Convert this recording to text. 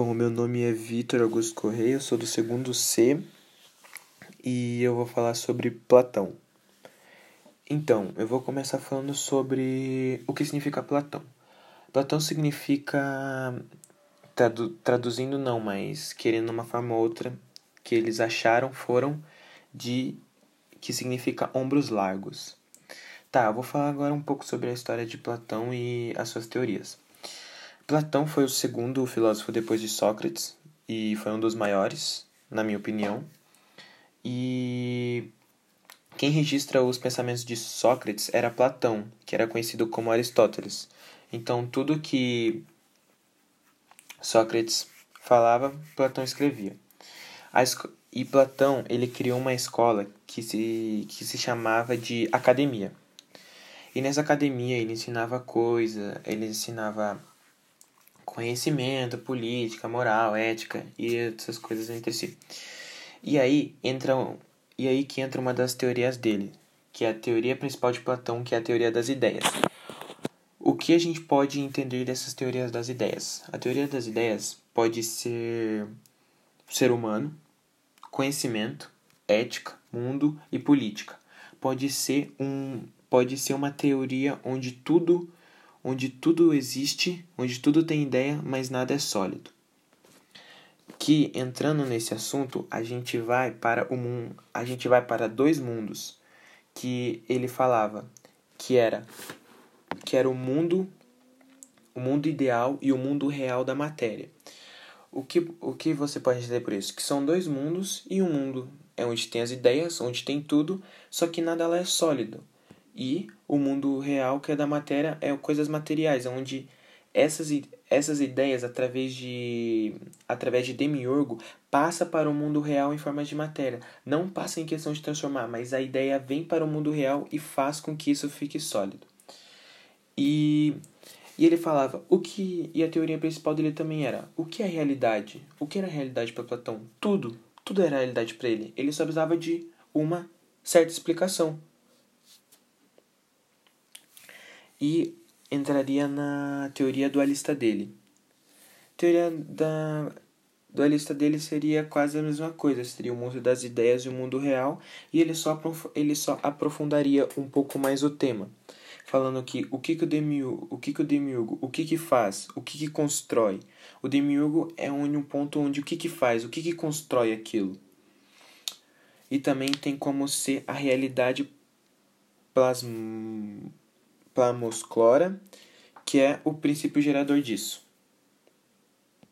Bom, meu nome é Vitor Augusto Correia, eu sou do segundo C e eu vou falar sobre Platão. Então, eu vou começar falando sobre o que significa Platão. Platão significa, tradu traduzindo não, mas querendo uma forma ou outra, que eles acharam foram de que significa ombros largos. Tá, eu vou falar agora um pouco sobre a história de Platão e as suas teorias. Platão foi o segundo filósofo depois de Sócrates e foi um dos maiores, na minha opinião. E quem registra os pensamentos de Sócrates era Platão, que era conhecido como Aristóteles. Então, tudo que Sócrates falava, Platão escrevia. E Platão, ele criou uma escola que se, que se chamava de academia. E nessa academia ele ensinava coisa, ele ensinava conhecimento, política, moral, ética e essas coisas entre si. E aí entra e aí que entra uma das teorias dele, que é a teoria principal de Platão, que é a teoria das ideias. O que a gente pode entender dessas teorias das ideias? A teoria das ideias pode ser ser humano, conhecimento, ética, mundo e política. Pode ser um pode ser uma teoria onde tudo onde tudo existe, onde tudo tem ideia, mas nada é sólido. Que entrando nesse assunto, a gente vai para o mundo, a gente vai para dois mundos que ele falava, que era que era o mundo o mundo ideal e o mundo real da matéria. O que, o que você pode entender por isso? Que são dois mundos e um mundo é onde tem as ideias, onde tem tudo, só que nada lá é sólido e o mundo real, que é da matéria, é coisas materiais, onde essas, essas ideias, através de, através de Demiurgo, passa para o mundo real em forma de matéria. Não passa em questão de transformar, mas a ideia vem para o mundo real e faz com que isso fique sólido. E, e ele falava, o que e a teoria principal dele também era, o que é realidade? O que era realidade para Platão? Tudo, tudo era realidade para ele. Ele só precisava de uma certa explicação. E entraria na teoria dualista dele. A teoria da dualista dele seria quase a mesma coisa, seria o mundo das ideias e o mundo real, e ele só, ele só aprofundaria um pouco mais o tema, falando que o que, que o demiurgo, o que, que o demiurgo, o que que faz, o que que constrói. O demiurgo é um ponto onde o que que faz, o que que constrói aquilo. E também tem como ser a realidade plasm plasmosclora, que é o princípio gerador disso.